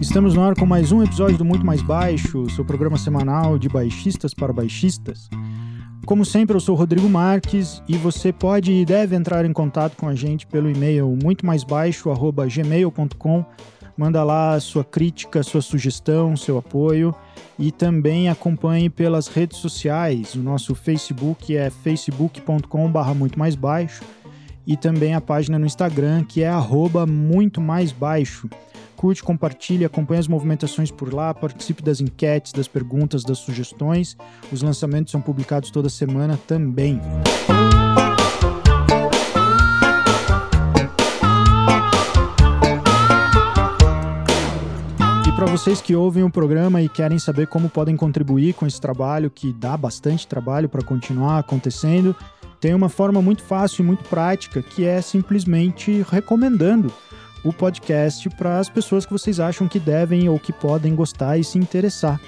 Estamos no ar com mais um episódio do Muito Mais Baixo, seu programa semanal de baixistas para baixistas. Como sempre, eu sou Rodrigo Marques e você pode e deve entrar em contato com a gente pelo e-mail muitomaisbaixo@gmail.com. Manda lá sua crítica, sua sugestão, seu apoio e também acompanhe pelas redes sociais. O nosso Facebook é facebook.com/barra muito mais baixo e também a página no Instagram que é arroba muito mais baixo curte, compartilhe, acompanhe as movimentações por lá, participe das enquetes, das perguntas, das sugestões. Os lançamentos são publicados toda semana também. E vocês que ouvem o programa e querem saber como podem contribuir com esse trabalho, que dá bastante trabalho para continuar acontecendo, tem uma forma muito fácil e muito prática que é simplesmente recomendando o podcast para as pessoas que vocês acham que devem ou que podem gostar e se interessar.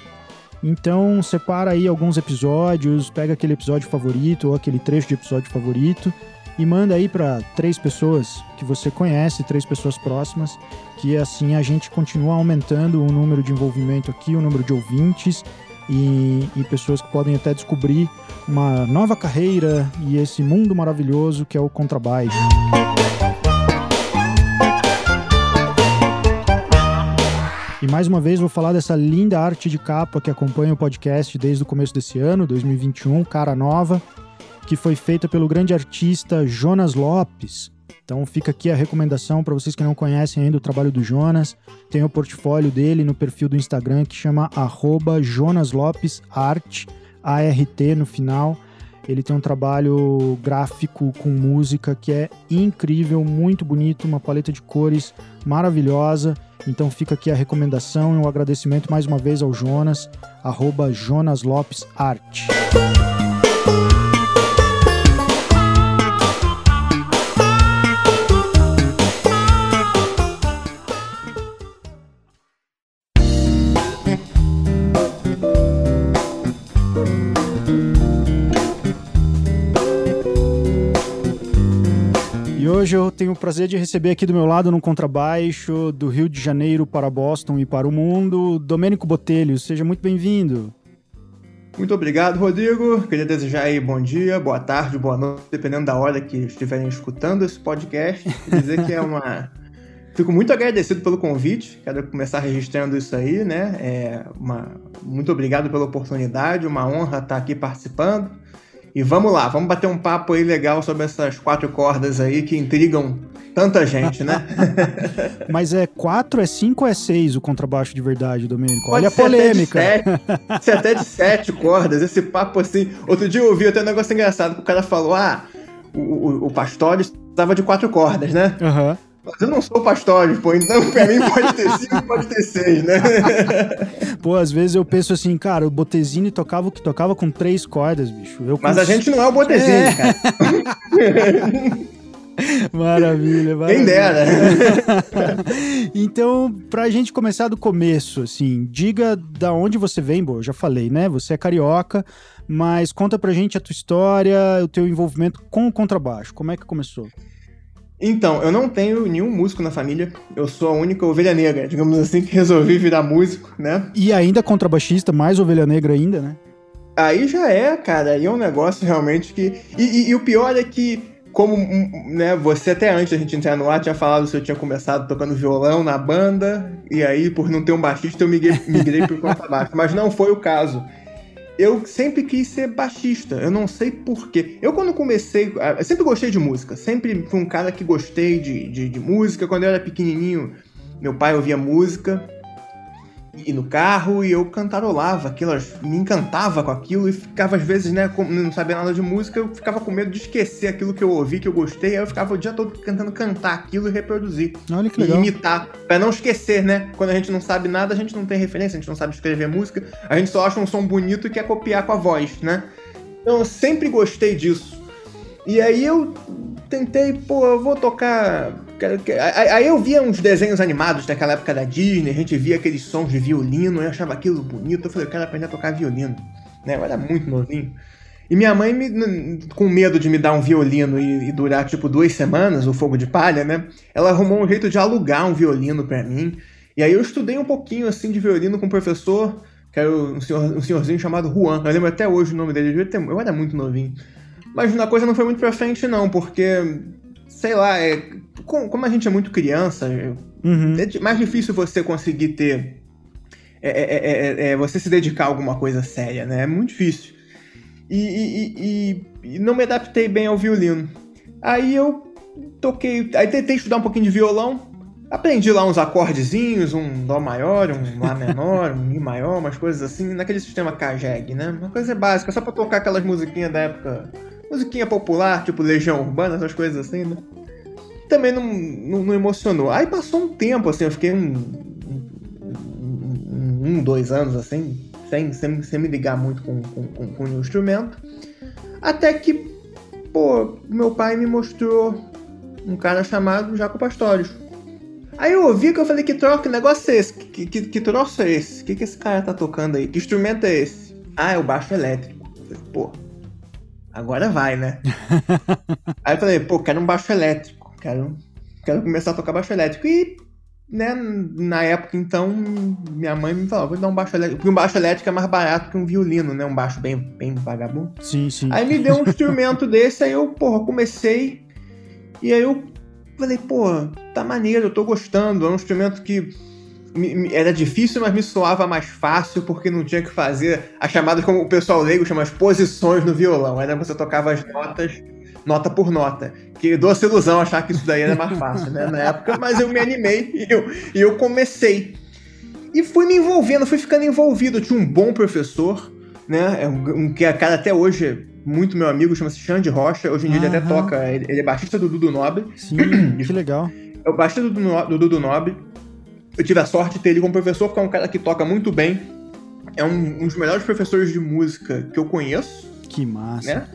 Então, separa aí alguns episódios, pega aquele episódio favorito ou aquele trecho de episódio favorito e manda aí para três pessoas que você conhece, três pessoas próximas, que assim a gente continua aumentando o número de envolvimento aqui, o número de ouvintes e, e pessoas que podem até descobrir uma nova carreira e esse mundo maravilhoso que é o contrabaixo. E mais uma vez vou falar dessa linda arte de capa que acompanha o podcast desde o começo desse ano, 2021, cara nova, que foi feita pelo grande artista Jonas Lopes. Então fica aqui a recomendação para vocês que não conhecem ainda o trabalho do Jonas. Tem o portfólio dele no perfil do Instagram que chama @jonaslopesart, A-R-T no final. Ele tem um trabalho gráfico com música que é incrível, muito bonito, uma paleta de cores maravilhosa. Então fica aqui a recomendação e um agradecimento mais uma vez ao Jonas, arroba Jonas Lopes Arte. hoje eu tenho o prazer de receber aqui do meu lado no contrabaixo, do Rio de Janeiro para Boston e para o mundo, Domênico Botelho. Seja muito bem-vindo. Muito obrigado, Rodrigo. Queria desejar aí bom dia, boa tarde, boa noite, dependendo da hora que estiverem escutando esse podcast. Dizer que é uma. Fico muito agradecido pelo convite. Quero começar registrando isso aí, né? É uma... Muito obrigado pela oportunidade, uma honra estar aqui participando. E vamos lá, vamos bater um papo aí legal sobre essas quatro cordas aí que intrigam tanta gente, né? Mas é quatro, é cinco ou é seis o contrabaixo de verdade, Domênico? Pode Olha a polêmica. Pode ser até de sete cordas, esse papo assim. Outro dia eu ouvi até um negócio engraçado, que o cara falou: ah, o, o, o Pastores de quatro cordas, né? Aham. Uhum. Mas eu não sou pastor, pô, então pra mim pode ter cinco, pode ter seis, né? Pô, às vezes eu penso assim, cara, o Botezini tocava o que tocava com três cordas, bicho. Eu Mas cons... a gente não é o Botezini, é. cara. Maravilha, maravilha. Quem dera. então, pra gente começar do começo, assim, diga da onde você vem, bom, eu já falei, né? Você é carioca, mas conta pra gente a tua história, o teu envolvimento com o contrabaixo. Como é que começou? Então, eu não tenho nenhum músico na família. Eu sou a única ovelha negra, digamos assim, que resolvi virar músico, né? E ainda contrabaixista, mais ovelha negra ainda, né? Aí já é, cara. Aí é um negócio realmente que. E, e, e o pior é que, como né, você até antes da gente entrar no ar tinha falado se eu tinha começado tocando violão na banda, e aí, por não ter um baixista, eu migrei, migrei pro contrabaixo. Mas não foi o caso eu sempre quis ser baixista. Eu não sei porquê. Eu, quando comecei. Ah, eu sempre gostei de música. Sempre fui um cara que gostei de, de, de música. Quando eu era pequenininho, meu pai ouvia música e no carro e eu cantarolava aquilo, me encantava com aquilo e ficava às vezes, né, como não sabia nada de música, eu ficava com medo de esquecer aquilo que eu ouvi, que eu gostei, aí eu ficava o dia todo tentando cantar aquilo e reproduzir. Olha que legal. E imitar, para não esquecer, né? Quando a gente não sabe nada, a gente não tem referência, a gente não sabe escrever música, a gente só acha um som bonito e quer copiar com a voz, né? Então eu sempre gostei disso. E aí eu tentei, pô, eu vou tocar. Aí eu via uns desenhos animados daquela época da Disney, a gente via aqueles sons de violino, eu achava aquilo bonito. Eu falei, eu quero aprender a tocar violino. Né? Eu era muito novinho. E minha mãe, me, com medo de me dar um violino e, e, durar tipo duas semanas, o fogo de palha, né? Ela arrumou um jeito de alugar um violino para mim. E aí eu estudei um pouquinho assim de violino com um professor, que era um, senhor, um senhorzinho chamado Juan. Eu lembro até hoje o nome dele, eu, era muito novinho. Mas a coisa não foi muito pra frente, não, porque, sei lá, é, como a gente é muito criança, uhum. é mais difícil você conseguir ter. É é, é, é, é, você se dedicar a alguma coisa séria, né? É muito difícil. E, e, e, e, não me adaptei bem ao violino. Aí eu toquei. Aí tentei estudar um pouquinho de violão. Aprendi lá uns acordezinhos, um Dó maior, um Lá menor, um Mi maior, umas coisas assim, naquele sistema Kajeg, né? Uma coisa básica, só pra tocar aquelas musiquinhas da época musiquinha popular, tipo Legião Urbana, essas coisas assim, né? Também não, não, não emocionou. Aí passou um tempo, assim, eu fiquei um, um, um dois anos, assim, sem, sem, sem me ligar muito com, com, com, com o instrumento. Até que, pô, meu pai me mostrou um cara chamado Jaco Pastorius. Aí eu ouvi que eu falei, que troca, que negócio é esse? Que, que, que troço é esse? O que, que esse cara tá tocando aí? Que instrumento é esse? Ah, é o baixo elétrico. Eu falei, pô, agora vai, né? Aí eu falei, pô, quero um baixo elétrico, quero, quero começar a tocar baixo elétrico. E, né, na época, então, minha mãe me falou, vou dar um baixo elétrico, porque um baixo elétrico é mais barato que um violino, né? Um baixo bem, bem vagabundo. Sim, sim. Aí me deu um instrumento desse, aí eu, porra, comecei, e aí eu falei, pô, tá maneiro, eu tô gostando, é um instrumento que era difícil, mas me soava mais fácil porque não tinha que fazer as chamadas como o pessoal leigo chama as posições no violão. Era você tocava as notas nota por nota. Que doce ilusão achar que isso daí era mais fácil, né? Na época, mas eu me animei e eu, e eu comecei. E fui me envolvendo, fui ficando envolvido. Eu tinha um bom professor, né? É um, um que é cara até hoje muito meu amigo, chama-se Xande Rocha. Hoje em dia ele até toca, ele, ele, é baixista do Dudu Nobre. Sim, que legal. É o baixista do, do Dudu Nobre eu tive a sorte de ter ele como professor, porque é um cara que toca muito bem. É um, um dos melhores professores de música que eu conheço. Que massa. Né?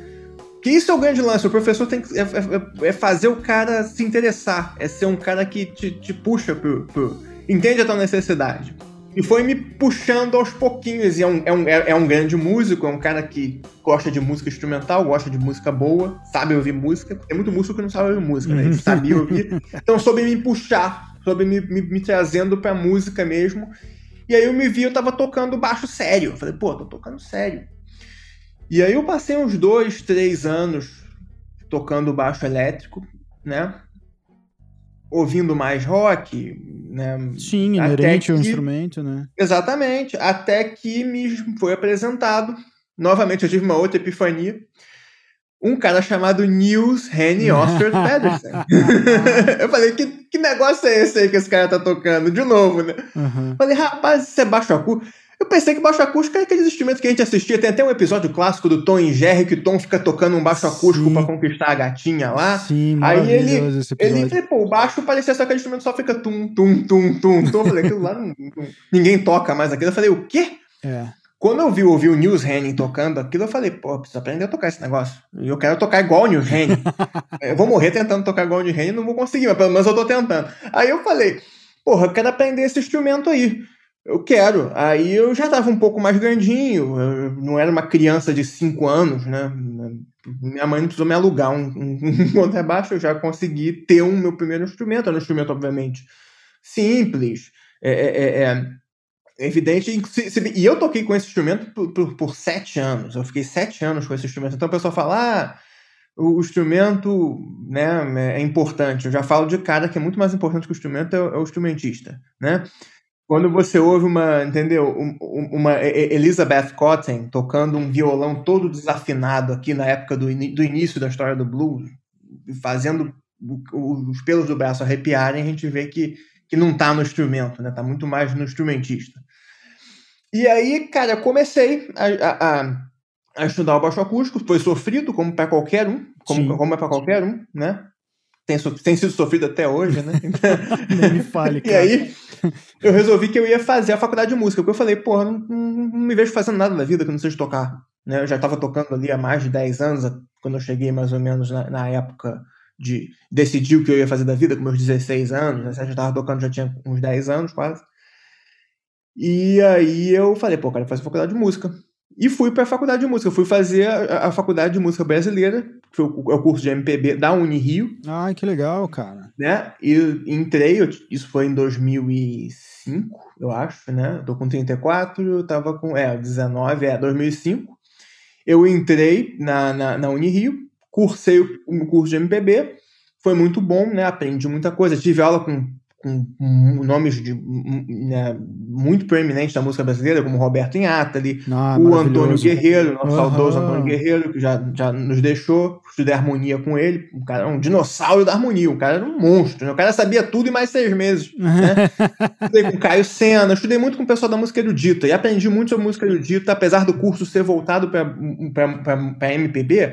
Que isso é o grande lance. O professor tem que, é, é, é, fazer o cara se interessar. É ser um cara que te, te puxa pro, pro, Entende a tua necessidade. E foi me puxando aos pouquinhos. E é um, é, um, é, é um grande músico, é um cara que gosta de música instrumental, gosta de música boa, sabe ouvir música. Tem muito músico que não sabe ouvir música, né? Ele sabia ouvir. Então soube me puxar sobre me, me, me trazendo pra música mesmo. E aí eu me vi, eu tava tocando baixo sério. Eu falei, pô, tô tocando sério. E aí eu passei uns dois, três anos tocando baixo elétrico, né? Ouvindo mais rock, né? Sim, inerente ao instrumento, né? Exatamente. Até que me foi apresentado. Novamente eu tive uma outra epifania um cara chamado Nils Henny Oscar Pedersen. eu falei, que, que negócio é esse aí que esse cara tá tocando? De novo, né? Uhum. Falei, rapaz, isso é baixo acústico. Eu pensei que baixo acústico é aqueles instrumentos que a gente assistia. Tem até um episódio clássico do Tom e Jerry que o Tom fica tocando um baixo acústico para conquistar a gatinha lá. Sim, Aí ele, ele falei, pô, o baixo parecia só aquele instrumento só fica tum, tum, tum, tum, tum. Eu falei, aquilo lá não, ninguém toca mais aquilo. Eu falei, o quê? É. Quando eu vi, ouvi o Nils Henning tocando aquilo, eu falei, pô, preciso aprender a tocar esse negócio. E eu quero tocar igual o Nils Henning. eu vou morrer tentando tocar igual o Nils Henning, não vou conseguir, mas pelo menos eu tô tentando. Aí eu falei, porra, eu quero aprender esse instrumento aí. Eu quero. Aí eu já tava um pouco mais grandinho, eu não era uma criança de 5 anos, né? Minha mãe não precisou me alugar um, um, um contrabaixo, eu já consegui ter um meu primeiro instrumento. Era um instrumento, obviamente, simples. é, é, é, é é evidente. E eu toquei com esse instrumento por, por, por, sete anos. Eu fiquei sete anos com esse instrumento. Então o pessoal fala, ah, o, instrumento né, é importante. Eu já falo de cara que é muito mais importante que o instrumento é é o instrumentista, né? Quando você ouve uma, entendeu, uma Elizabeth Cotten tocando um violão todo desafinado aqui na época do, do início da história do blues, fazendo os pelos do braço arrepiarem, a gente vê que que não tá no instrumento, né? Tá muito mais no instrumentista. E aí, cara, comecei a, a, a estudar o baixo acústico, foi sofrido, como para qualquer um, como, como é para qualquer um, né? Tem, tem sido sofrido até hoje, né? Nem me fale, cara. E aí, eu resolvi que eu ia fazer a faculdade de música, porque eu falei, porra, não, não, não me vejo fazendo nada na vida que não seja tocar. Né? Eu já estava tocando ali há mais de 10 anos, quando eu cheguei mais ou menos na, na época de decidir o que eu ia fazer da vida com meus 16 anos, né? já estava tocando, já tinha uns 10 anos quase. E aí eu falei, pô, cara, fazer faculdade de música. e fui para a faculdade de música. Fui fazer a, a, faculdade de música brasileira, que foi o, é o curso de MPB da Unirio. Ai, que legal, cara. Né? E entrei, isso foi em 2005, eu acho, né? Tô com 34, eu tava com, é, 19, é, 2005. Eu entrei na, na, na Unirio, cursei o, o curso de MPB, foi muito bom, né? Aprendi muita coisa. Tive aula com com nomes de, né, muito proeminentes da música brasileira, como Roberto Inhatali, ah, o Antônio Guerreiro, nosso uhum. saudoso Antônio Guerreiro, que já, já nos deixou, estudei harmonia com ele, um cara um dinossauro da harmonia, o cara era um monstro, né? o cara sabia tudo em mais seis meses. Né? estudei com Caio Sena, estudei muito com o pessoal da música erudita, e aprendi muito sobre música erudita, apesar do curso ser voltado para MPB,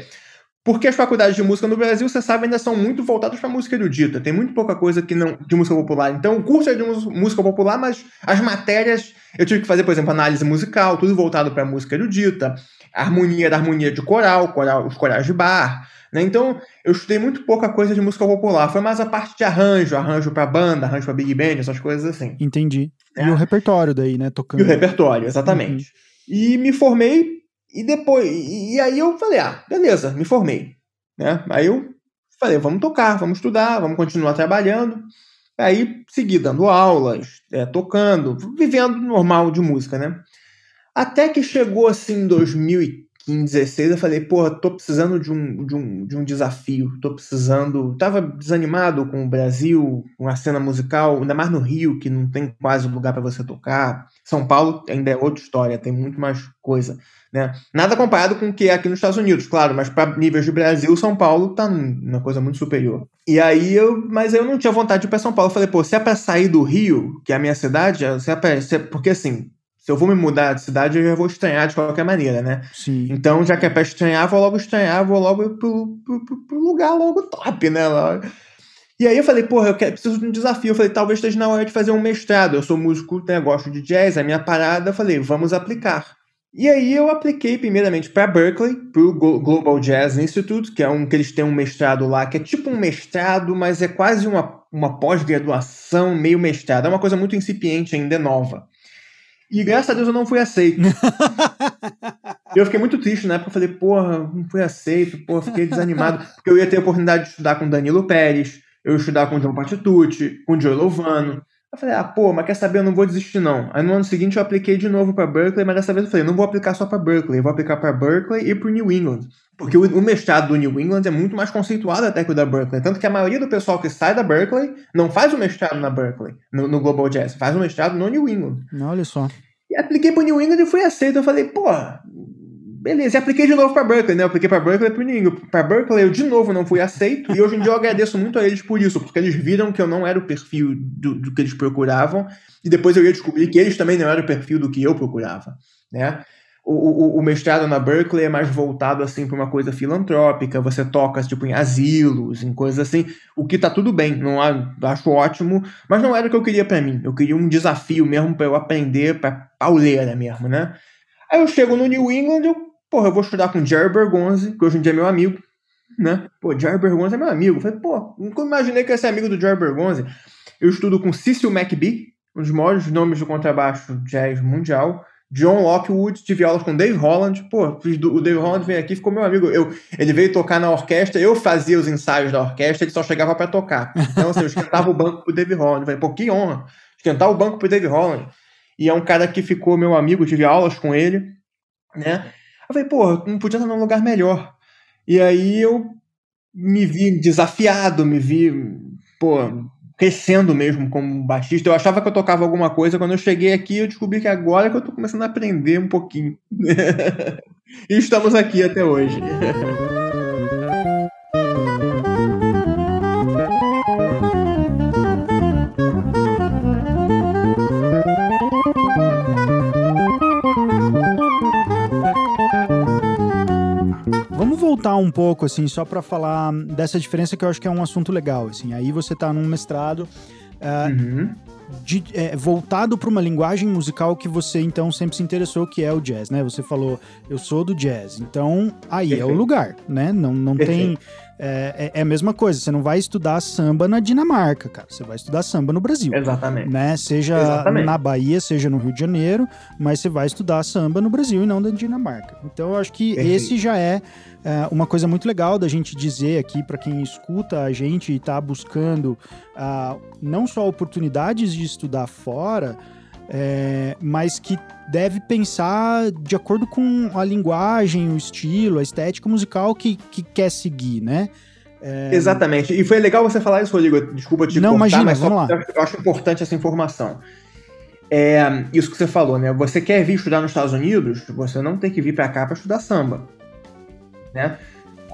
porque as faculdades de música no Brasil, você sabe, ainda são muito voltadas para música erudita. Tem muito pouca coisa que não de música popular. Então, o curso é de música popular, mas as matérias eu tive que fazer, por exemplo, análise musical, tudo voltado para música erudita, harmonia da harmonia de coral, coral os corais de bar. Né? Então, eu estudei muito pouca coisa de música popular. Foi mais a parte de arranjo, arranjo para banda, arranjo para big band, essas coisas assim. Entendi. É. E o repertório daí, né? Tocando. E o repertório, exatamente. Uhum. E me formei e depois, e, aí eu falei, ah, beleza, me formei. Né? Aí eu falei, vamos tocar, vamos estudar, vamos continuar trabalhando. Aí segui dando aulas, é, tocando, vivendo normal de música, né? Até que chegou assim em 2015, eu falei, pô, tô precisando de um, de, um, de um desafio, tô precisando. Tava desanimado com o Brasil, com a cena musical, ainda mais no Rio, que não tem quase lugar para você tocar. São Paulo ainda é outra história, tem muito mais coisa. Né? Nada comparado com o que é aqui nos Estados Unidos, claro, mas para níveis de Brasil, São Paulo tá uma coisa muito superior. E aí eu, mas eu não tinha vontade de ir para São Paulo. Eu falei, pô, se é para sair do Rio, que é a minha cidade, se é pra, se é, porque assim, se eu vou me mudar de cidade, eu já vou estranhar de qualquer maneira, né? Sim. Então, já que é para estranhar, vou logo estranhar, vou logo pro, pro, pro, pro lugar logo top, né? E aí eu falei, porra, eu quero, preciso de um desafio. Eu falei, talvez esteja na hora de fazer um mestrado. Eu sou músico, né, gosto de jazz, é minha parada. Eu falei, vamos aplicar. E aí eu apliquei primeiramente para Berkeley, para o Global Jazz Institute, que é um que eles têm um mestrado lá, que é tipo um mestrado, mas é quase uma, uma pós-graduação, meio mestrado. É uma coisa muito incipiente ainda, é nova. E graças a Deus eu não fui aceito. eu fiquei muito triste na época, eu falei, porra, não fui aceito, porra, fiquei desanimado, porque eu ia ter a oportunidade de estudar com Danilo Pérez, eu ia estudar com o João Patitucci, com o Joe Lovano, eu falei, ah, pô, mas quer saber, eu não vou desistir não. Aí no ano seguinte eu apliquei de novo para Berkeley, mas dessa vez eu falei, não vou aplicar só para Berkeley, eu vou aplicar para Berkeley e para New England. Porque o, o, mestrado do New England é muito mais conceituado até que o da Berkeley. Tanto que a maioria do pessoal que sai da Berkeley não faz o mestrado na Berkeley, no, no Global Jazz, faz o mestrado no New England. Olha só. E apliquei para New England e fui aceito. Eu falei, pô, Beleza, e apliquei de novo para Berkeley, né? Eu apliquei para Berkeley para New Para Berkeley eu de novo não fui aceito e hoje em dia eu agradeço muito a eles por isso, porque eles viram que eu não era o perfil do, do que eles procuravam e depois eu ia descobrir que eles também não eram o perfil do que eu procurava, né? O, o, o, mestrado na Berkeley é mais voltado assim para uma coisa filantrópica, você toca tipo em asilos, em coisas assim, o que tá tudo bem, não acho ótimo, mas não era o que eu queria para mim. Eu queria um desafio mesmo para eu aprender para pauleira mesmo, né? Aí eu chego no New England, eu Porra, eu vou estudar com Jerry Bergonzi, que hoje em dia é meu amigo, né? Pô, Jerry Bergonzi é meu amigo. Eu falei, pô, nunca imaginei que ia ser amigo do Jerry Bergonzi. Eu estudo com Cecil McBee, um dos maiores nomes do contrabaixo jazz mundial. John Lockwood, tive aulas com Dave Holland. Pô, o Dave Holland veio aqui ficou meu amigo. Eu, ele veio tocar na orquestra, eu fazia os ensaios da orquestra, ele só chegava para tocar. Então, assim, eu esquentava o banco pro Dave Holland. Eu falei, pô, que honra. Esquentar o banco pro Dave Holland. E é um cara que ficou meu amigo, tive aulas com ele, né? Eu falei, pô, não podia estar num lugar melhor. E aí eu me vi desafiado, me vi, pô, crescendo mesmo como baixista. Eu achava que eu tocava alguma coisa, quando eu cheguei aqui eu descobri que agora que eu tô começando a aprender um pouquinho. e estamos aqui até hoje. voltar um pouco, assim, só para falar dessa diferença que eu acho que é um assunto legal, assim. Aí você tá num mestrado. Uh, uhum. de, é, voltado para uma linguagem musical que você então sempre se interessou, que é o jazz, né? Você falou, eu sou do jazz, então aí Perfeito. é o lugar, né? Não, não tem é, é, é, a mesma coisa. Você não vai estudar samba na Dinamarca, cara. Você vai estudar samba no Brasil. Exatamente. Né? Seja Exatamente. na Bahia, seja no Rio de Janeiro, mas você vai estudar samba no Brasil e não na Dinamarca. Então eu acho que Perfeito. esse já é, é, uma coisa muito legal da gente dizer aqui para quem escuta a gente e está buscando uh, não só oportunidades de estudar fora, é, mas que deve pensar de acordo com a linguagem, o estilo, a estética musical que, que quer seguir, né? É... Exatamente. E foi legal você falar isso, Rodrigo. Desculpa te Não, cortar, imagina, mas vamos lá. eu acho importante essa informação. É, isso que você falou, né? Você quer vir estudar nos Estados Unidos, você não tem que vir para cá para estudar samba, né?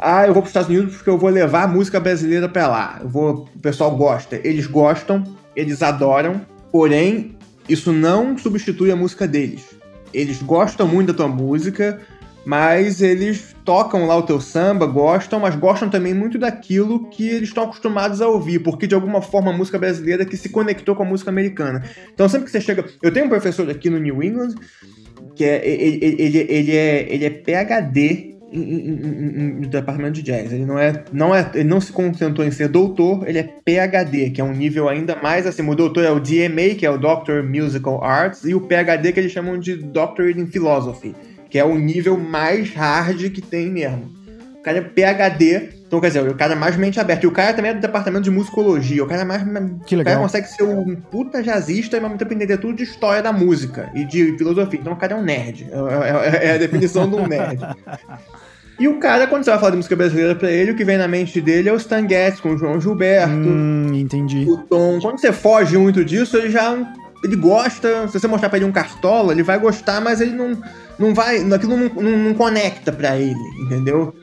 Ah, eu vou para os Estados Unidos porque eu vou levar a música brasileira para lá. Eu vou, o pessoal gosta, eles gostam, eles adoram, porém isso não substitui a música deles. Eles gostam muito da tua música, mas eles tocam lá o teu samba, gostam, mas gostam também muito daquilo que eles estão acostumados a ouvir, porque de alguma forma a música brasileira que se conectou com a música americana. Então sempre que você chega. Eu tenho um professor aqui no New England que é, ele, ele, ele, é, ele é PhD no departamento de jazz. Ele não é, não é, ele não se contentou em ser doutor, ele é PhD, que é um nível ainda mais assim. O doutor é o DMA, que é o Doctor Musical Arts, e o PhD que eles chamam de Doctorate in Philosophy, que é o nível mais hard que tem mesmo. O cara é PhD, então quer dizer, o cara é mais mente aberta. E o cara também é do departamento de musicologia. O cara é mais. Que legal. O cara consegue ser um puta jazzista e ao mesmo tempo entender tudo de história da música e de filosofia. Então o cara é um nerd. É, é, é a definição de um nerd. E o cara, quando você vai falar de música brasileira pra ele, o que vem na mente dele é o Stan Getz com o João Gilberto. Hum, entendi. O Tom. Quando você foge muito disso, ele já. Ele gosta. Se você mostrar pra ele um cartola, ele vai gostar, mas ele não. Não vai. Aquilo não, não, não conecta pra ele, entendeu?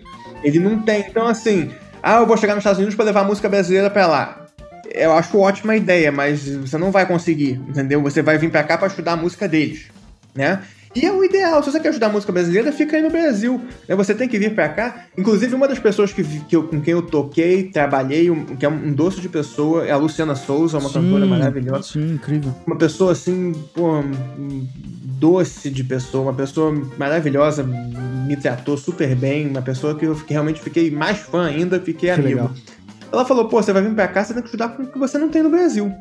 Ele não tem. Então, assim. Ah, eu vou chegar nos Estados Unidos para levar a música brasileira pra lá. Eu acho ótima ideia, mas você não vai conseguir, entendeu? Você vai vir pra cá para estudar a música deles, né? E é o ideal. Se você quer ajudar a música brasileira, fica aí no Brasil. Né? Você tem que vir para cá. Inclusive, uma das pessoas que, que eu, com quem eu toquei, trabalhei, um, que é um doce de pessoa, é a Luciana Souza, uma sim, cantora maravilhosa. Sim, incrível. Uma pessoa assim, pô, doce de pessoa, uma pessoa maravilhosa, me tratou super bem, uma pessoa que eu que realmente fiquei mais fã ainda, fiquei que amigo. Legal. Ela falou, pô, você vai vir pra cá, você tem que estudar com o que você não tem no Brasil.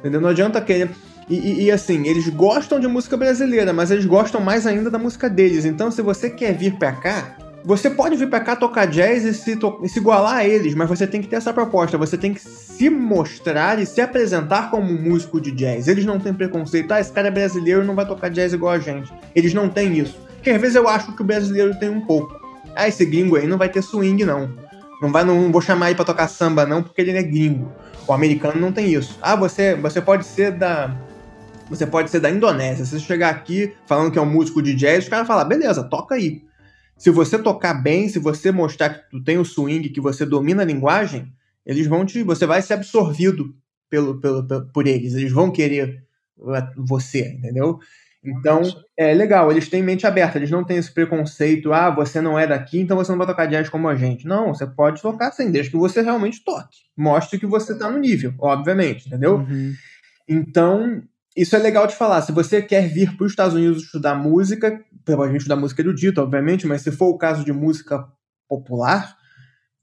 Entendeu? Não adianta querer. E, e, e, assim, eles gostam de música brasileira, mas eles gostam mais ainda da música deles. Então, se você quer vir pra cá, você pode vir pra cá tocar jazz e se, to e se igualar a eles, mas você tem que ter essa proposta. Você tem que se mostrar e se apresentar como um músico de jazz. Eles não têm preconceito. Ah, esse cara é brasileiro e não vai tocar jazz igual a gente. Eles não têm isso. Porque às vezes eu acho que o brasileiro tem um pouco. Ah, esse gringo aí não vai ter swing, não. Não, vai, não, vou chamar ele pra tocar samba, não, porque ele é gringo. O americano não tem isso. Ah, você, você pode ser da você pode ser da Indonésia. Se você chegar aqui falando que é um músico de jazz, os caras falam, beleza, toca aí. Se você tocar bem, se você mostrar que tu tem o swing, que você domina a linguagem, eles vão te. Você vai ser absorvido pelo, pelo, pelo por eles. Eles vão querer você, entendeu? Então, é legal, eles têm mente aberta, eles não têm esse preconceito, ah, você não é daqui, então você não vai tocar jazz como a gente. Não, você pode tocar sim, desde que você realmente toque. Mostre que você tá no nível, obviamente, entendeu? Uhum. Então, isso é legal de falar. Se você quer vir para os Estados Unidos estudar música, provavelmente estudar música erudita, obviamente, mas se for o caso de música popular,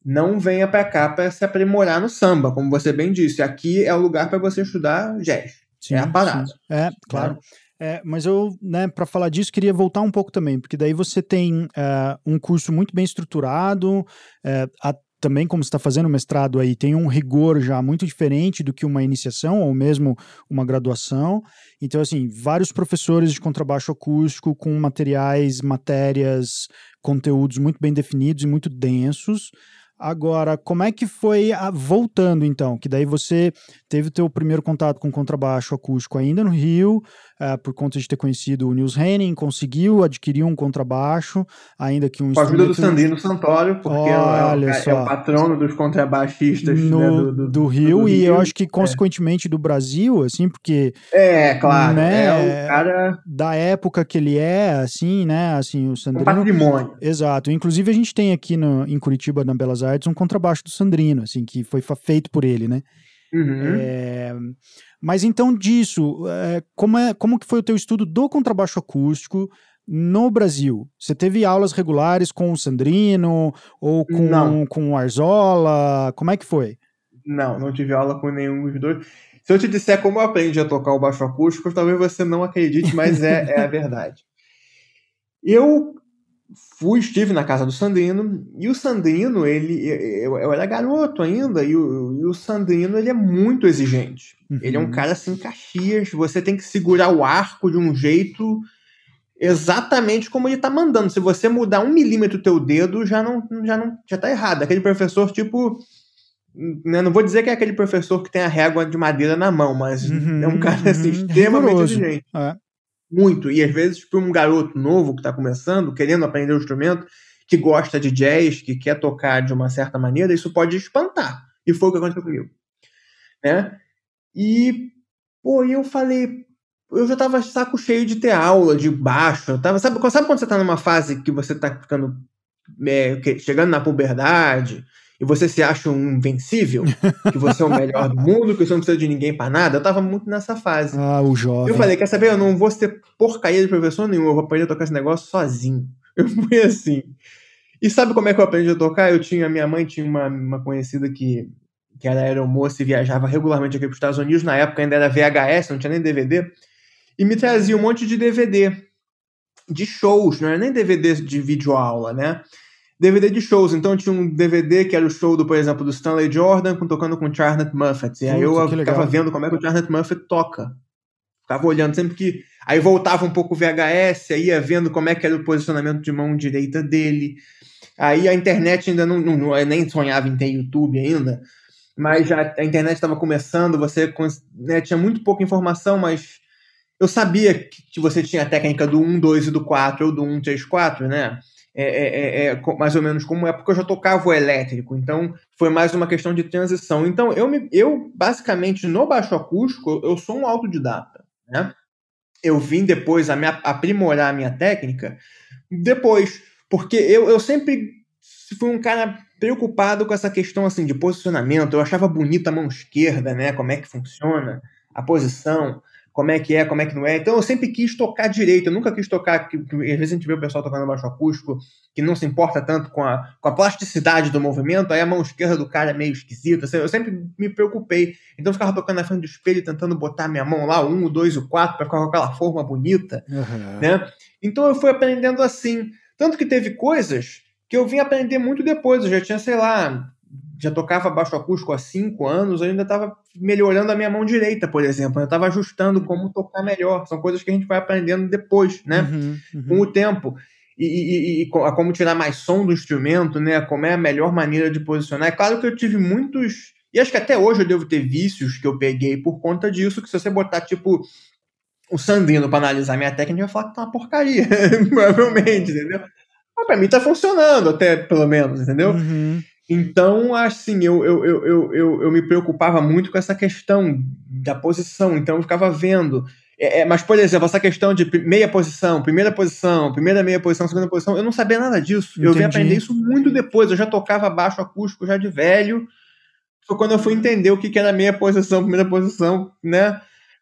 não venha para cá para se aprimorar no samba, como você bem disse. Aqui é o lugar para você estudar jazz. Sim, é a parada. Sim. É, claro. É, mas eu, né, para falar disso, queria voltar um pouco também, porque daí você tem uh, um curso muito bem estruturado, uh, a também, como está fazendo mestrado aí, tem um rigor já muito diferente do que uma iniciação ou mesmo uma graduação. Então, assim, vários professores de contrabaixo acústico com materiais, matérias, conteúdos muito bem definidos e muito densos. Agora, como é que foi a, voltando então? Que daí você teve o teu primeiro contato com contrabaixo acústico ainda no Rio, uh, por conta de ter conhecido o Nils Henning, conseguiu adquirir um contrabaixo, ainda que um Com a ajuda do Sandrino Santoro, porque Olha é, o, é, o patrono dos contrabaixistas no, né, do, do, do, Rio, do, e eu acho que consequentemente é. do Brasil, assim, porque... É, claro, né, é o cara... Da época que ele é, assim, né, assim, o Sandrino... Um patrimônio. Exato, inclusive a gente tem aqui no, em Curitiba, na Belas Artes, um contrabaixo do Sandrino, assim, que foi feito por ele, né? Uhum. É, mas então disso, é, como, é, como que foi o teu estudo do contrabaixo acústico no Brasil? Você teve aulas regulares com o Sandrino ou com, com o Arzola? Como é que foi? Não, não tive aula com nenhum dos dois. Se eu te disser como eu aprendi a tocar o baixo acústico, talvez você não acredite, mas é, é a verdade. Eu fui, estive na casa do Sandrino, e o Sandrino, ele, eu, eu era garoto ainda, e o, e o Sandrino, ele é muito exigente. Uhum. Ele é um cara assim, Caxias, você tem que segurar o arco de um jeito exatamente como ele tá mandando. Se você mudar um milímetro o teu dedo, já não, já não, já tá errado. Aquele professor, tipo, né, não vou dizer que é aquele professor que tem a régua de madeira na mão, mas uhum, é um cara assim, uhum, extremamente exigente. É muito. E às vezes, para um garoto novo que está começando, querendo aprender o instrumento, que gosta de jazz, que quer tocar de uma certa maneira, isso pode espantar. E foi o que aconteceu comigo. Né? E, pô, eu falei, eu já tava saco cheio de ter aula de baixo. Eu tava, sabe, sabe quando você tá numa fase que você tá ficando. É, chegando na puberdade, e você se acha um invencível, que você é o melhor do mundo, que você não precisa de ninguém para nada, eu tava muito nessa fase. Ah, o jovem. Eu falei, quer saber, eu não vou ser porcaria de professor nenhum, eu vou aprender a tocar esse negócio sozinho. Eu fui assim. E sabe como é que eu aprendi a tocar? Eu tinha, minha mãe tinha uma, uma conhecida que, que era aeromoça e viajava regularmente aqui para os Estados Unidos, na época ainda era VHS, não tinha nem DVD, e me trazia um monte de DVD de shows, não era nem DVD de videoaula, né? DVD de shows. Então tinha um DVD que era o show do, por exemplo, do Stanley Jordan tocando com o Charnet Muffet. E aí eu ficava vendo como é que o Charnet Muffet toca. Ficava olhando sempre que. Aí voltava um pouco o VHS, aí ia vendo como é que era o posicionamento de mão direita dele. Aí a internet ainda não, não, não nem sonhava em ter YouTube ainda, mas já a internet estava começando, você né, tinha muito pouca informação, mas eu sabia que você tinha a técnica do 1, 2 e do 4, ou do 1, 3, 4, né? É, é, é, é mais ou menos como é, porque eu já tocava o elétrico, então foi mais uma questão de transição. Então, eu, me, eu basicamente, no baixo acústico, eu sou um autodidata, né? Eu vim depois a me aprimorar a minha técnica depois, porque eu, eu sempre fui um cara preocupado com essa questão assim de posicionamento. Eu achava bonita a mão esquerda, né? Como é que funciona a posição como é que é, como é que não é. Então eu sempre quis tocar direito, eu nunca quis tocar, que, que, às vezes a gente vê o pessoal tocando baixo acústico, que não se importa tanto com a, com a plasticidade do movimento, aí a mão esquerda do cara é meio esquisita, eu sempre me preocupei. Então eu ficava tocando na frente do espelho, tentando botar minha mão lá, um, o dois, o quatro, para ficar com aquela forma bonita, uhum. né? Então eu fui aprendendo assim. Tanto que teve coisas que eu vim aprender muito depois, eu já tinha, sei lá, já tocava baixo acústico há cinco anos, eu ainda estava melhorando a minha mão direita, por exemplo. Eu estava ajustando como tocar melhor. São coisas que a gente vai aprendendo depois, né? Uhum, uhum. Com o tempo. E, e, e, como tirar mais som do instrumento, né? Como é a melhor maneira de posicionar. É claro que eu tive muitos. E acho que até hoje eu devo ter vícios que eu peguei por conta disso, que se você botar, tipo, o Sandrino para analisar minha técnica, vai falar que tá uma porcaria. Provavelmente, entendeu? Mas pra mim tá funcionando, até pelo menos, entendeu? Uhum. Então, assim, eu, eu, eu, eu, eu me preocupava muito com essa questão da posição, então eu ficava vendo. É, é, mas, por exemplo, essa questão de meia posição, primeira posição, primeira meia posição, segunda posição, eu não sabia nada disso. Entendi. Eu vim aprender isso muito depois. Eu já tocava baixo acústico já de velho. Foi quando eu fui entender o que, que era meia posição, primeira posição, né?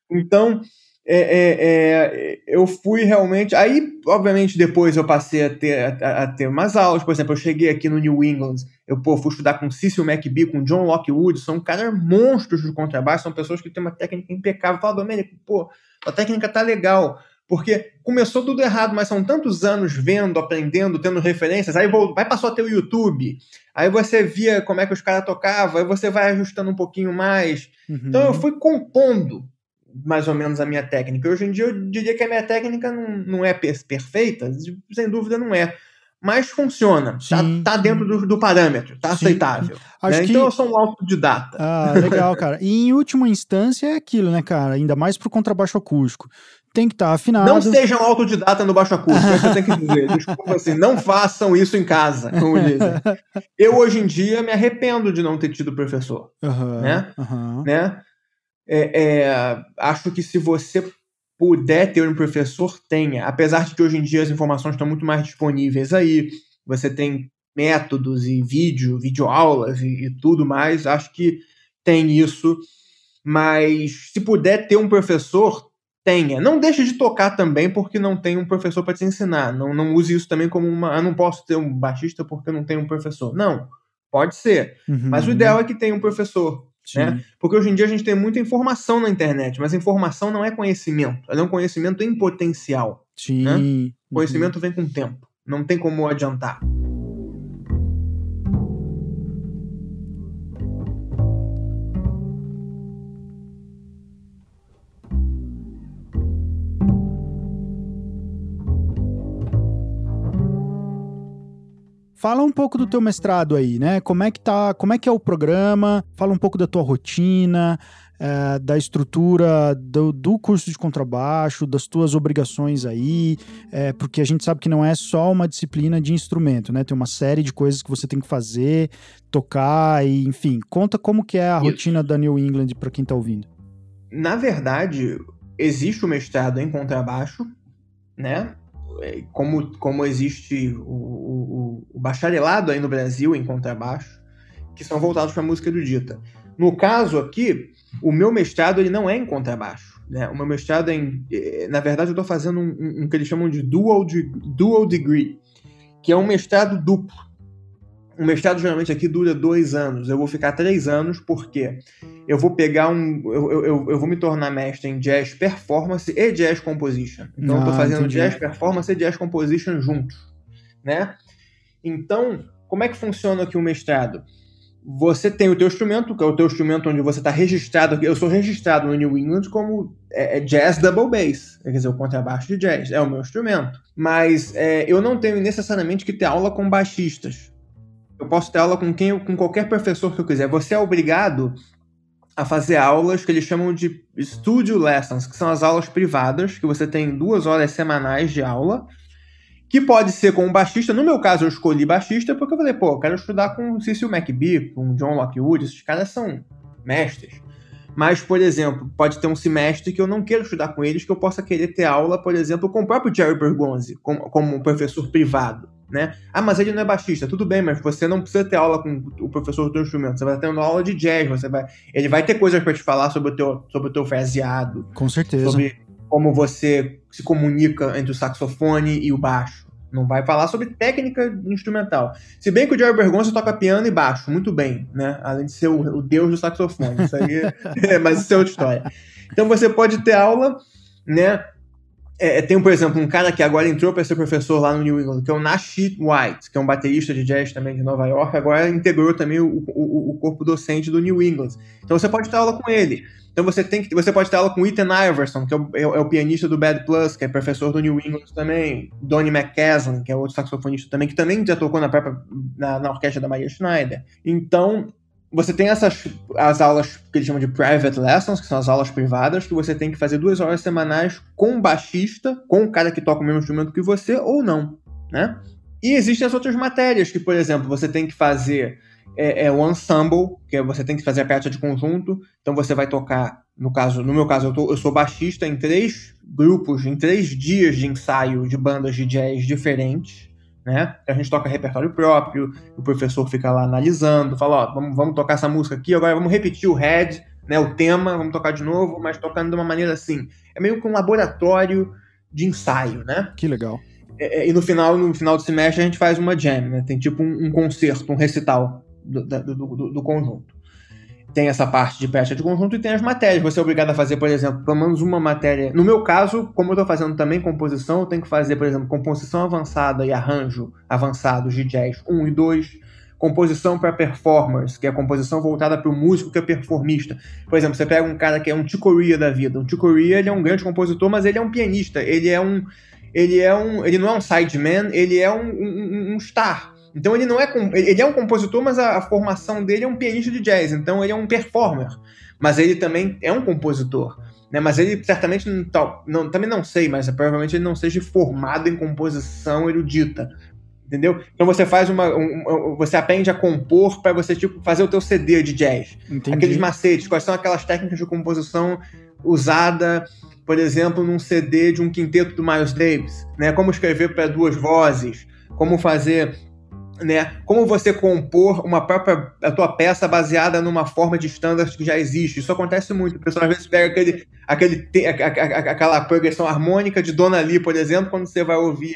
Então, é, é, é, eu fui realmente. Aí, obviamente, depois eu passei a ter, a, a, ter umas aulas. Por exemplo, eu cheguei aqui no New England, eu pô, fui estudar com Cecil McBee, com John Lockwood, são caras monstros de contrabaixo, são pessoas que têm uma técnica impecável. Fala, Domênico, pô, a técnica tá legal. Porque começou tudo errado, mas são tantos anos vendo, aprendendo, tendo referências. Aí vai passou a ter o YouTube. Aí você via como é que os caras tocavam, aí você vai ajustando um pouquinho mais. Uhum. Então eu fui compondo mais ou menos a minha técnica. Hoje em dia eu diria que a minha técnica não, não é perfeita, sem dúvida não é. Mas funciona, tá, sim, tá, tá dentro do, do, parâmetro, tá sim. aceitável. Né? Que... Então eu sou um autodidata. Ah, legal, cara. E em última instância é aquilo, né, cara? Ainda mais pro contrabaixo acústico. Tem que estar tá afinado. Não sejam autodidata no baixo acústico, é isso eu tenho que dizer. Desculpa assim, não façam isso em casa, como dizem. Eu hoje em dia me arrependo de não ter tido professor. Uhum, né? Uhum. né? É, é, acho que se você puder ter um professor, tenha. Apesar de que hoje em dia as informações estão muito mais disponíveis aí, você tem métodos e vídeo, videoaulas e, e tudo mais, acho que tem isso, mas se puder ter um professor, tenha. Não deixe de tocar também porque não tem um professor para te ensinar. Não, não use isso também como uma. Eu não posso ter um baixista porque não tenho um professor. Não, pode ser. Uhum. Mas o ideal é que tenha um professor. Né? Porque hoje em dia a gente tem muita informação na internet, mas informação não é conhecimento, ela é um conhecimento em potencial. Sim. Né? Uhum. Conhecimento vem com o tempo, não tem como adiantar. Fala um pouco do teu mestrado aí, né? Como é que tá, como é que é o programa? Fala um pouco da tua rotina, é, da estrutura do, do, curso de contrabaixo, das tuas obrigações aí, é, porque a gente sabe que não é só uma disciplina de instrumento, né? Tem uma série de coisas que você tem que fazer, tocar e, enfim, conta como que é a Isso. rotina da New England para quem tá ouvindo. Na verdade, existe o mestrado em contrabaixo, né? É, como, como existe o, o, o, bacharelado aí no Brasil em contrabaixo, que são voltados para a música erudita. No caso aqui, o meu mestrado ele não é em contrabaixo. Né? O meu mestrado é em. É, na verdade, eu estou fazendo um, um, um, que eles chamam de dual, de dual degree, que é um mestrado duplo o mestrado geralmente aqui dura dois anos. Eu vou ficar três anos porque eu vou pegar um. Eu, eu, eu vou me tornar mestre em jazz performance e jazz composition. Então ah, eu tô ah, fazendo entendi. jazz performance e jazz composition juntos. Né? Então, como é que funciona aqui o mestrado? Você tem o teu instrumento, que é o teu instrumento onde você está registrado. Eu sou registrado no New England como é, é jazz double bass, quer dizer, o contrabaixo de jazz. É o meu instrumento. Mas é, eu não tenho necessariamente que ter aula com baixistas eu posso ter aula com quem, com qualquer professor que eu quiser. Você é obrigado a fazer aulas que eles chamam de studio lessons, que são as aulas privadas, que você tem duas horas semanais de aula, que pode ser com um baixista. No meu caso, eu escolhi baixista porque eu falei, pô, eu quero estudar com o Cecil McBee, com o John Lockwood, esses caras são mestres. Mas, por exemplo, pode ter um semestre que eu não quero estudar com eles, que eu possa querer ter aula, por exemplo, com o próprio Jerry Bergonzi, como, como um professor privado né? Ah, mas ele não é baixista. Tudo bem, mas você não precisa ter aula com o professor do teu instrumento. Você vai ter uma aula de jazz, você vai, ele vai ter coisas para te falar sobre o teu, sobre o teu fraseado. Com certeza. Sobre como você se comunica entre o saxofone e o baixo. Não vai falar sobre técnica instrumental. Se bem que o Jerry Bergonça toca piano e baixo, muito bem, né? Além de ser o, o deus do saxofone. Isso aí, é, mas isso é outra história. Então você pode ter aula, né? É, tem, por exemplo, um cara que agora entrou para ser professor lá no New England, que é o Nashi White, que é um baterista de jazz também de Nova York, agora integrou também o, o, o corpo docente do New England. Então você pode ter aula com ele. Então você tem que, você pode ter aula com Ethan Iverson, que é o, é, é o, pianista do Bad Plus, que é professor do New England também, Donnie McCaslin, que é outro saxofonista também, que também já tocou na própria na, na orquestra da Maria Schneider. Então, você tem essas as aulas que eles chamam de private lessons, que são as aulas privadas, que você tem que fazer duas horas semanais com um baixista, com um cara que toca o mesmo instrumento que você, ou não, né? E existem as outras matérias, que, por exemplo, você tem que fazer é, é o ensemble, que é você tem que fazer a peça de conjunto, então você vai tocar, no caso, no meu caso, eu, tô, eu sou baixista em três grupos, em três dias de ensaio de bandas de jazz diferentes, né? A gente toca repertório próprio, o professor fica lá analisando, fala, ó, vamos, vamos tocar essa música aqui, agora vamos repetir o head, né, o tema, vamos tocar de novo, mas tocando de uma maneira assim. É meio que um laboratório de ensaio, né? Que legal. É, é e no final, no final do semestre a gente faz uma jam, né? Tem tipo um, um concerto, um recital do, do, do, do conjunto tem essa parte de peça de conjunto e tem as matérias. Você é obrigado a fazer, por exemplo, pelo menos uma matéria. No meu caso, como eu estou fazendo também composição, eu tenho que fazer, por exemplo, composição avançada e arranjo avançados de jazz 1 e 2. Composição para performers, que é a composição voltada para o músico que é performista. Por exemplo, você pega um cara que é um Chicoria da vida. Um Chicoria, ele é um grande compositor, mas ele é um pianista. Ele é um. Ele é um. Ele não é um sideman, ele é um, um, um star então ele não é ele é um compositor, mas a, a, formação dele é um pianista de jazz, então ele é um performer, mas ele também é um compositor, né? Mas ele certamente não, não também não sei, mas provavelmente ele não seja formado em composição erudita, entendeu? Então você faz uma, um, você aprende a compor para você tipo fazer o teu CD de jazz, Entendi. aqueles macetes, quais são aquelas técnicas de composição usada por exemplo, num CD de um quinteto do Miles Davis, né? Como escrever para duas vozes, como fazer né? Como você compor uma própria a tua peça baseada numa forma de standard que já existe. Isso acontece muito. O pessoal às vezes pega aquele, aquele, aquela progressão harmônica de Dona Lee, por exemplo, quando você vai ouvir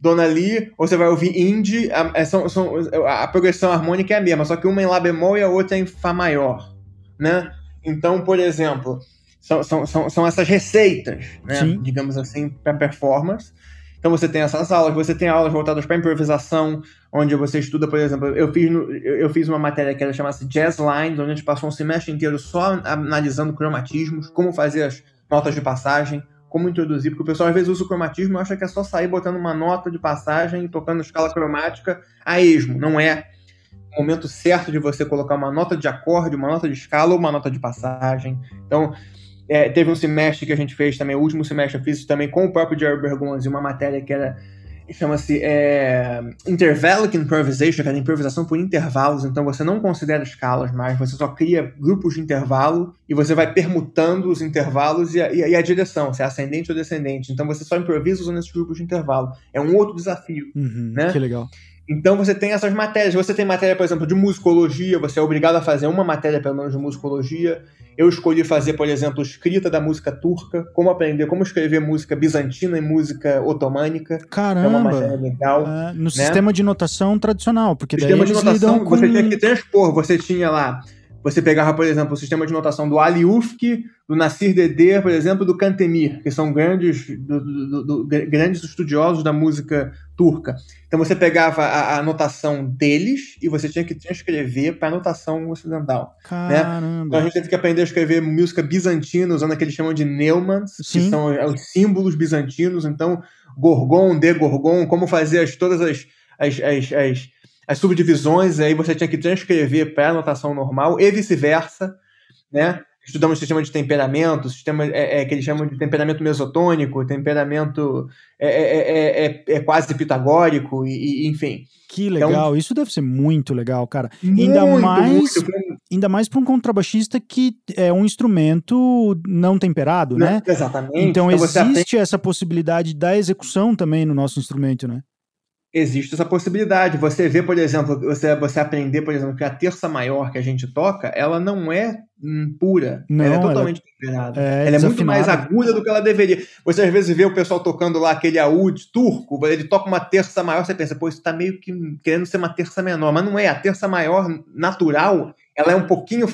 Dona Lee, ou você vai ouvir Indie, a, é, são, são, a progressão harmônica é a mesma, só que uma em Lá bemol e a outra em Fá maior, né? Então, por exemplo, são, são, são, são essas receitas, né? digamos assim, para performance. Então você tem essas aulas, você tem aulas voltadas para improvisação, onde você estuda, por exemplo, eu fiz, no, eu fiz uma matéria que era chamada Jazz Lines, onde a gente passou um semestre inteiro só analisando cromatismos, como fazer as notas de passagem, como introduzir, porque o pessoal às vezes usa o cromatismo e acha que é só sair botando uma nota de passagem e tocando escala cromática a esmo. Não é o momento certo de você colocar uma nota de acorde, uma nota de escala ou uma nota de passagem. Então, é, teve um semestre que a gente fez também, o último semestre eu fiz também com o próprio Jerry Bergonzi, uma matéria que era chama-se é, Intervallic Improvisation, que é a improvisação por intervalos, então você não considera escalas mais, você só cria grupos de intervalo e você vai permutando os intervalos e a, e a direção, se é ascendente ou descendente. Então você só improvisa usando esses grupos de intervalo. É um outro desafio. Uhum, né? Que legal. Então você tem essas matérias. Você tem matéria, por exemplo, de musicologia, você é obrigado a fazer uma matéria, pelo menos, de musicologia. Eu escolhi fazer, por exemplo, escrita da música turca, como aprender, como escrever música bizantina e música otomânica. Caramba! É uma matéria legal. É, no né? sistema de notação tradicional, porque daí sistema de notação, com... você tinha que transpor, você tinha lá você pegava, por exemplo, o sistema de notação do Ali Ufki, do Nasir Dede, por exemplo, do Kantemir, que são grandes, do, do, do, grandes estudiosos da música turca. Então você pegava a, a notação deles e você tinha que transcrever para a notação ocidental. Né? Então a gente teve que aprender a escrever música bizantina usando aquele que eles chamam de Neumanns, Sim. que são os símbolos bizantinos. Então, Gorgon, De Gorgon, como fazer as, todas as, as, as, as as subdivisões, aí você tinha que transcrever para a notação normal e vice-versa, né? Estudamos sistema de temperamento, sistema é, é, que eles chamam de temperamento mesotônico, temperamento é, é, é, é quase pitagórico, e, e, enfim. Que legal, então, isso deve ser muito legal, cara. Muito, ainda mais, muito. ainda mais para um contrabaixista que é um instrumento não temperado, não, né? Exatamente. Então, então existe aprende... essa possibilidade da execução também no nosso instrumento, né? Existe essa possibilidade. Você vê, por exemplo, você, você aprender, por exemplo, que a terça maior que a gente toca, ela não é hum, pura. Não, ela é totalmente temperada. É ela é muito mais aguda do que ela deveria. Você às vezes vê o pessoal tocando lá aquele aúde turco, ele toca uma terça maior, você pensa, pô, isso tá meio que querendo ser uma terça menor. Mas não é. A terça maior natural, ela é um pouquinho.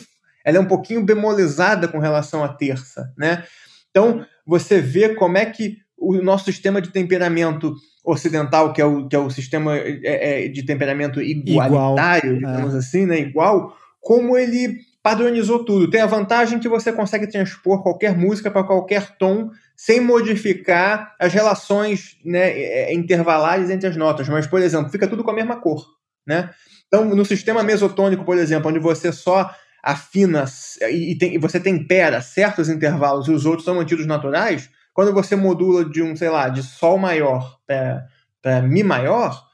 Ela é um pouquinho bemolizada com relação à terça, né? Então, você vê como é que o nosso sistema de temperamento ocidental, que é o, que é o sistema é, é, de temperamento igualitário, Igual, digamos é. assim, né? igual, como ele padronizou tudo. Tem a vantagem que você consegue transpor qualquer música para qualquer tom sem modificar as relações né, é, intervalares entre as notas. Mas, por exemplo, fica tudo com a mesma cor. Né? Então, no sistema mesotônico, por exemplo, onde você só afina e, tem, e você tempera certos intervalos e os outros são mantidos naturais, quando você modula de um, sei lá, de Sol maior para Mi maior,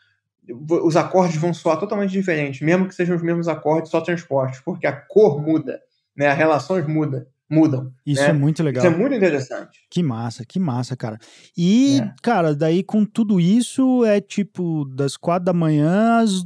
os acordes vão soar totalmente diferentes, mesmo que sejam os mesmos acordes, só transportes, porque a cor muda, né? As relações mudam mudam. Isso né? é muito legal. Isso é muito interessante. Que massa, que massa, cara. E, é. cara, daí com tudo isso é tipo das quatro da manhã às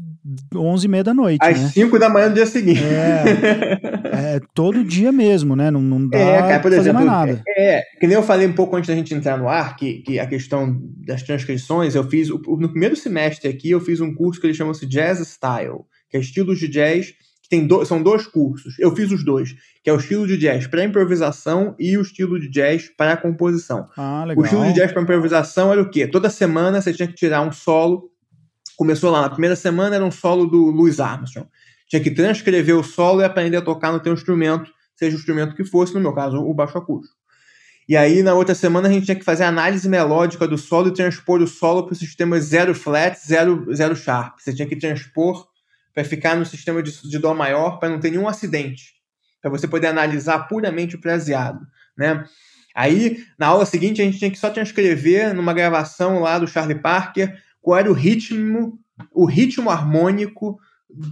onze e meia da noite, Às né? cinco da manhã do dia seguinte. É, é todo dia mesmo, né? Não, não dá é, cara, por fazer exemplo, mais nada. É, que nem eu falei um pouco antes da gente entrar no ar, que, que a questão das transcrições, eu fiz, no primeiro semestre aqui, eu fiz um curso que eles chamam-se Jazz Style, que é estilos de jazz que tem do, são dois cursos. Eu fiz os dois, que é o estilo de jazz para improvisação e o estilo de jazz para composição. Ah, legal. O estilo de jazz para improvisação era o quê? Toda semana você tinha que tirar um solo. Começou lá na primeira semana era um solo do Louis Armstrong. Tinha que transcrever o solo e aprender a tocar no teu instrumento, seja o instrumento que fosse, no meu caso, o baixo acústico. E aí, na outra semana, a gente tinha que fazer a análise melódica do solo e transpor o solo para o sistema zero flat, zero, zero sharp. Você tinha que transpor para ficar no sistema de, de Dó maior para não ter nenhum acidente, para você poder analisar puramente o fraseado, né? Aí, na aula seguinte, a gente tinha que só transcrever numa gravação lá do Charlie Parker qual era o ritmo, o ritmo harmônico,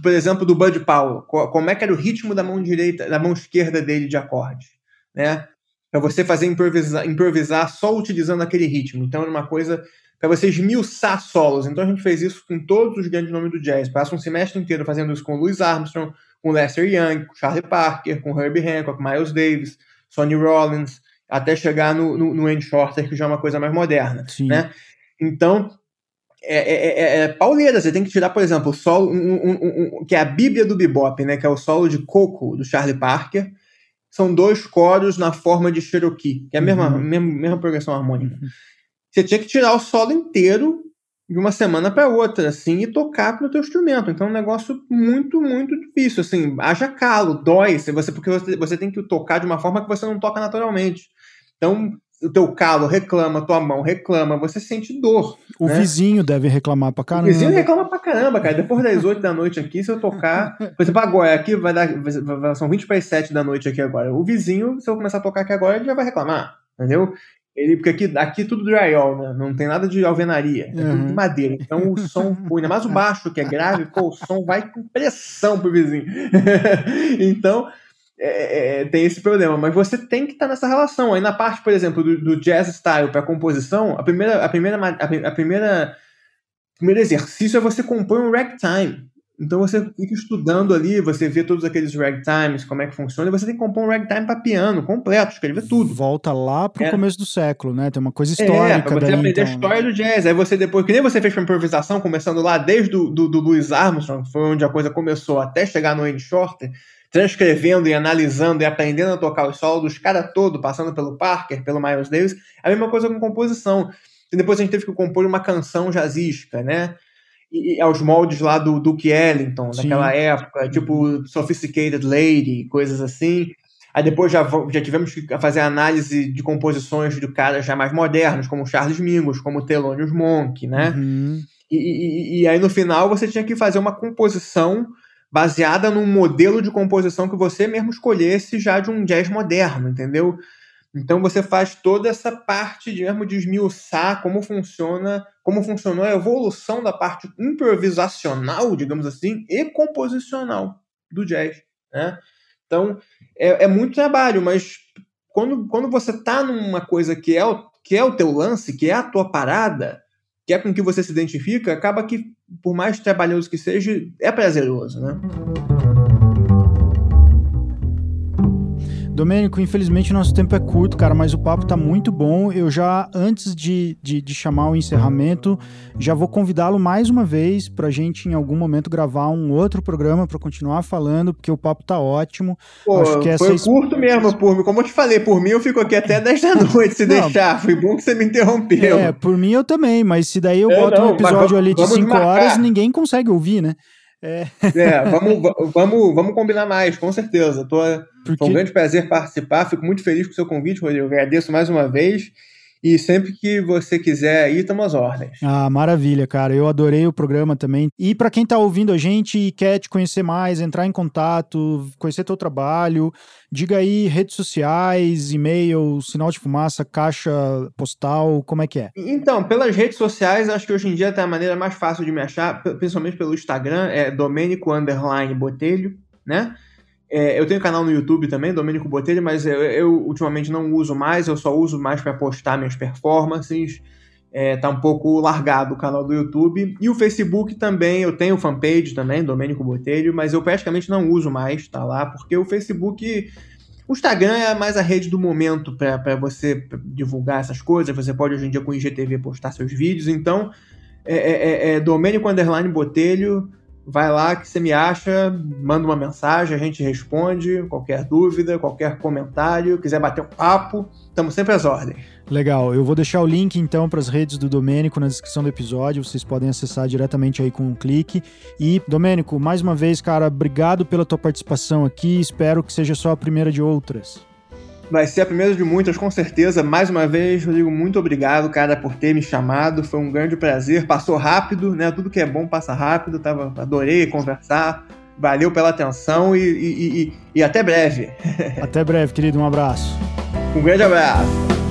por exemplo, do Bud Powell, como é que era o ritmo da mão direita, da mão esquerda dele de acorde, né? Para você fazer improvisar, improvisar só utilizando aquele ritmo. Então, era uma coisa para você esmiuçar solos. Então a gente fez isso com todos os grandes nomes do jazz. Passa um semestre inteiro fazendo isso com Louis Armstrong, com Lester Young, com Charlie Parker, com Herbie Hancock, Miles Davis, Sonny Rollins, até chegar no, no, no Andy Shorter, que já é uma coisa mais moderna, Sim. né? Então, é, é, é, é, pauleira, você tem que tirar, por exemplo, o solo, um, um, um, que é a bíblia do bebop, né? Que é o solo de Coco, do Charlie Parker. São dois coros na forma de Cherokee, que é a mesma, uhum. mesma, mesma progressão harmônica. Uhum. Você tinha que tirar o solo inteiro de uma semana para outra, assim, e tocar no teu instrumento. Então é um negócio muito, muito difícil, assim, haja calo, dói, você, porque você, você tem que tocar de uma forma que você não toca naturalmente. Então, o teu calo reclama, tua mão reclama, você sente dor. O né? vizinho deve reclamar pra caramba. O vizinho reclama pra caramba, cara. Depois das 8 da noite aqui, se eu tocar. Por exemplo, agora, aqui vai dar. São 20 para as 7 da noite aqui agora. O vizinho, se eu começar a tocar aqui agora, ele já vai reclamar. Entendeu? Ele, porque aqui, aqui tudo drywall, né? Não tem nada de alvenaria, é uhum. tudo de madeira. Então o som, ainda mais o baixo, que é grave, pô, o som vai com pressão pro vizinho. então, é, é, tem esse problema. Mas você tem que estar tá nessa relação. Aí na parte, por exemplo, do, do jazz style para composição, a primeira, a primeira, a primeira, o primeiro exercício é você compor um ragtime. Então você fica estudando ali, você vê todos aqueles ragtimes, como é que funciona, e você tem que compor um ragtime para piano completo, escrever tudo. Volta lá pro é. começo do século, né? Tem uma coisa histórica. É, pra você daí, aprender então, a história né? do jazz. Aí você depois, que nem você fez pra improvisação, começando lá desde do, do, do Louis Armstrong, foi onde a coisa começou, até chegar no Andy Shorter, transcrevendo e analisando e aprendendo a tocar os solos dos caras todo, passando pelo Parker, pelo Miles Davis. A mesma coisa com composição. E depois a gente teve que compor uma canção jazzística, né? E, aos moldes lá do Duke Ellington, Sim. daquela época, tipo Sophisticated Lady, coisas assim. Aí depois já, já tivemos que fazer análise de composições de caras já mais modernos, como Charles Mingus, como Thelonious Monk, né? Uhum. E, e, e, aí no final você tinha que fazer uma composição baseada num modelo de composição que você mesmo escolhesse já de um jazz moderno, entendeu? Então você faz toda essa parte de mesmo de esmiuçar como funciona, como funcionou a evolução da parte improvisacional, digamos assim, e composicional do jazz, né? Então é, é muito trabalho, mas quando, quando você está numa coisa que é, o, que é o teu lance, que é a tua parada, que é com que você se identifica, acaba que, por mais trabalhoso que seja, é prazeroso, né? Domênico, infelizmente nosso tempo é curto, cara, mas o papo tá muito bom. Eu já, antes de, de, de chamar o encerramento, já vou convidá-lo mais uma vez pra gente, em algum momento, gravar um outro programa para continuar falando, porque o papo tá ótimo. Pô, Acho que essa foi curto mesmo, por mim. Como eu te falei, por mim eu fico aqui até 10 da noite, se não, deixar. Foi bom que você me interrompeu. É, por mim eu também, mas se daí eu é, boto não, um episódio ali de 5 horas, ninguém consegue ouvir, né? É, é vamos, vamos, vamos combinar mais, com certeza. Tô, Porque... Foi um grande prazer participar, fico muito feliz com o seu convite, Rodrigo. Agradeço mais uma vez. E sempre que você quiser ir, estamos às ordens. Ah, maravilha, cara. Eu adorei o programa também. E para quem está ouvindo a gente e quer te conhecer mais, entrar em contato, conhecer teu trabalho, diga aí redes sociais, e-mail, sinal de fumaça, caixa postal, como é que é? Então, pelas redes sociais, acho que hoje em dia tem a maneira mais fácil de me achar, principalmente pelo Instagram, é Domênico Underline Botelho, né? É, eu tenho canal no YouTube também, Domênico Botelho, mas eu, eu, ultimamente não uso mais, eu só uso mais para postar minhas performances. É, tá um pouco largado o canal do YouTube. E o Facebook também, eu tenho fanpage também, Domênico Botelho, mas eu praticamente não uso mais, tá lá, porque o Facebook. O Instagram é mais a rede do momento para você divulgar essas coisas. Você pode hoje em dia com o IGTV postar seus vídeos. Então, é, é, é, é Domênico Underline Botelho vai lá que você me acha, manda uma mensagem, a gente responde, qualquer dúvida, qualquer comentário, quiser bater um papo, estamos sempre às ordens. Legal, eu vou deixar o link então para as redes do Domênico na descrição do episódio, vocês podem acessar diretamente aí com um clique. E, Domênico, mais uma vez, cara, obrigado pela tua participação aqui, espero que seja só a primeira de outras. Vai ser a primeira de muitas, com certeza. Mais uma vez, Rodrigo, muito obrigado, cara, por ter me chamado. Foi um grande prazer. Passou rápido, né? Tudo que é bom passa rápido. Tava, adorei conversar. Valeu pela atenção e, e, e, e até breve. Até breve, querido. Um abraço. Um grande abraço.